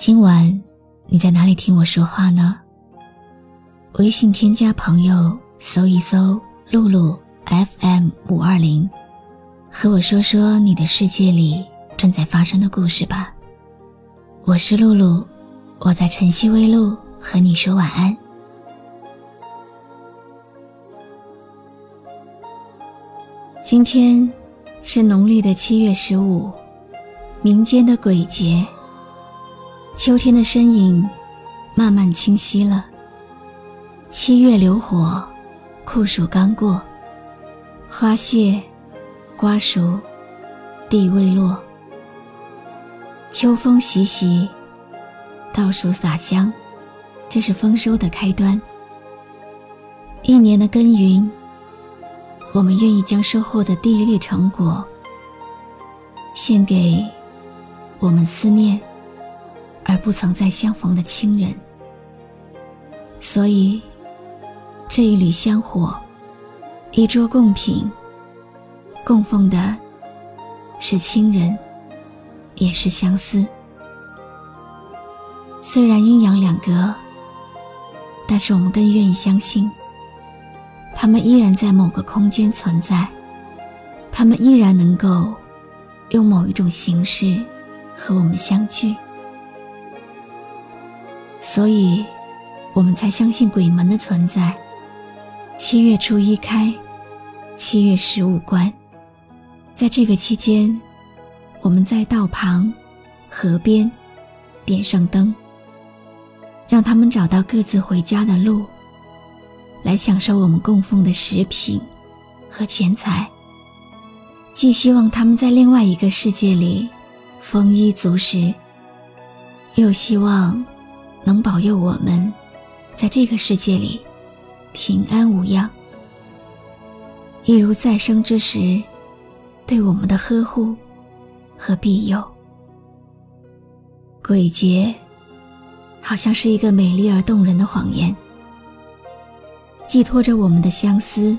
今晚你在哪里听我说话呢？微信添加朋友，搜一搜“露露 FM 五二零”，和我说说你的世界里正在发生的故事吧。我是露露，我在晨曦微露和你说晚安。今天是农历的七月十五。民间的鬼节，秋天的身影慢慢清晰了。七月流火，酷暑刚过，花谢，瓜熟，地未落。秋风习习，稻黍洒香，这是丰收的开端。一年的耕耘，我们愿意将收获的第一粒成果献给。我们思念而不曾再相逢的亲人，所以这一缕香火，一桌贡品，供奉的是亲人，也是相思。虽然阴阳两隔，但是我们更愿意相信，他们依然在某个空间存在，他们依然能够用某一种形式。和我们相聚，所以，我们才相信鬼门的存在。七月初一开，七月十五关，在这个期间，我们在道旁、河边点上灯，让他们找到各自回家的路，来享受我们供奉的食品和钱财。既希望他们在另外一个世界里。丰衣足食，又希望能保佑我们在这个世界里平安无恙，一如再生之时对我们的呵护和庇佑。鬼节好像是一个美丽而动人的谎言，寄托着我们的相思，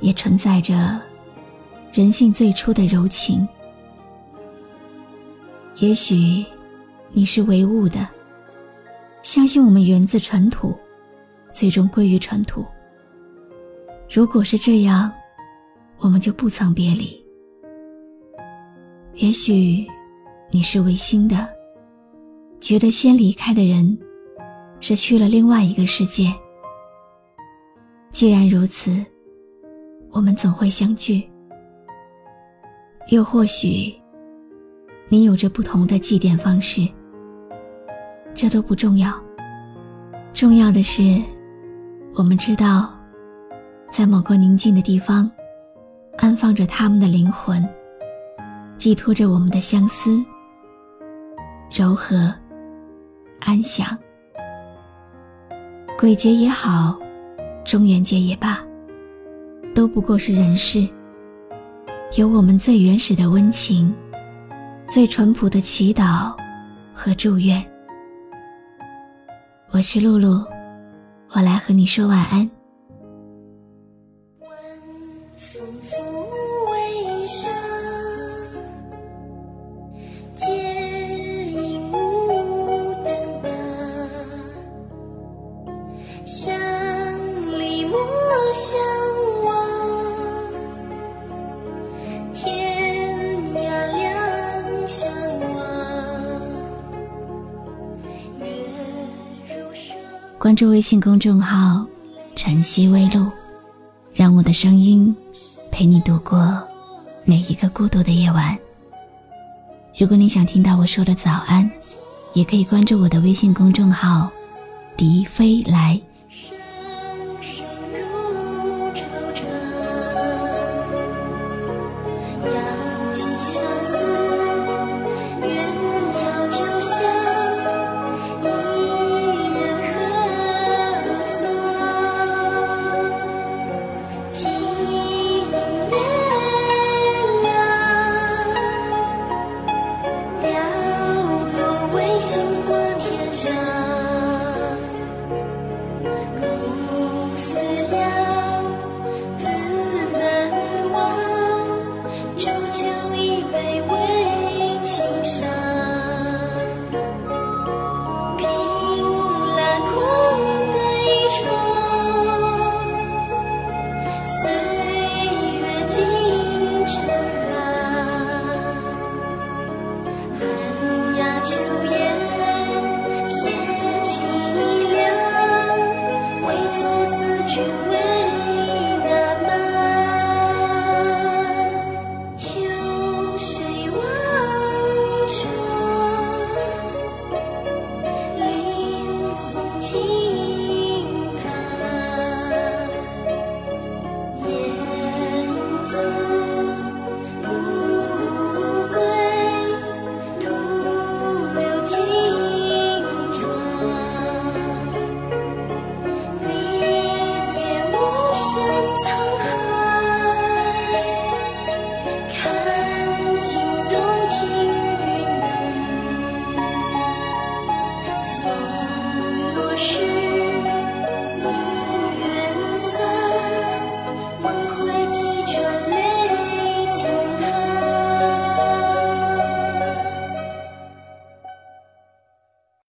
也承载着人性最初的柔情。也许你是唯物的，相信我们源自尘土，最终归于尘土。如果是这样，我们就不曾别离。也许你是唯心的，觉得先离开的人是去了另外一个世界。既然如此，我们总会相聚。又或许。你有着不同的祭奠方式，这都不重要。重要的是，我们知道，在某个宁静的地方，安放着他们的灵魂，寄托着我们的相思、柔和、安详。鬼节也好，中元节也罢，都不过是人世，有我们最原始的温情。最淳朴的祈祷和祝愿。我是露露，我来和你说晚安。关注微信公众号“晨曦微露”，让我的声音陪你度过每一个孤独的夜晚。如果你想听到我说的早安，也可以关注我的微信公众号“笛飞来”。